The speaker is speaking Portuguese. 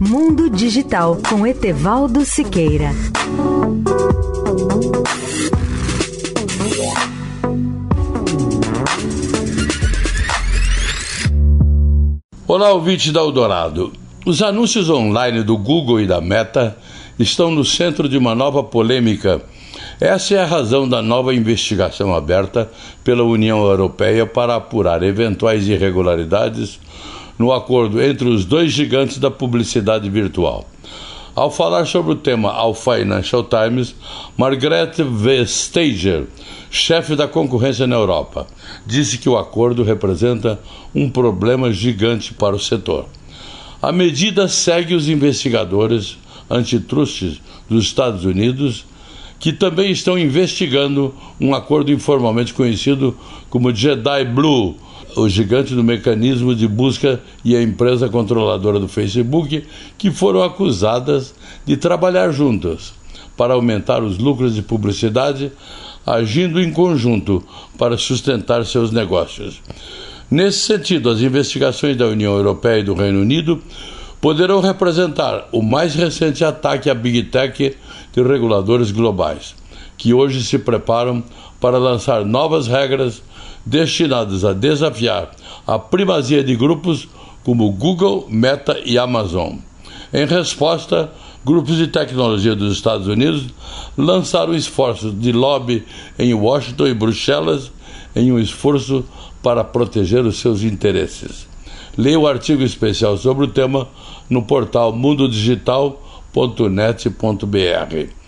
Mundo Digital com Etevaldo Siqueira. Olá, ouvinte da Eldorado. Os anúncios online do Google e da Meta estão no centro de uma nova polêmica. Essa é a razão da nova investigação aberta pela União Europeia para apurar eventuais irregularidades no acordo entre os dois gigantes da publicidade virtual. Ao falar sobre o tema ao Financial Times, Margaret Vestager, chefe da concorrência na Europa, disse que o acordo representa um problema gigante para o setor. A medida segue os investigadores antitrustes dos Estados Unidos, que também estão investigando um acordo informalmente conhecido como Jedi Blue o gigante do mecanismo de busca e a empresa controladora do Facebook, que foram acusadas de trabalhar juntas para aumentar os lucros de publicidade, agindo em conjunto para sustentar seus negócios. Nesse sentido, as investigações da União Europeia e do Reino Unido poderão representar o mais recente ataque à Big Tech de reguladores globais, que hoje se preparam para lançar novas regras destinadas a desafiar a primazia de grupos como Google, Meta e Amazon. Em resposta, grupos de tecnologia dos Estados Unidos lançaram esforços de lobby em Washington e Bruxelas em um esforço para proteger os seus interesses. Leia o artigo especial sobre o tema no portal mundodigital.net.br.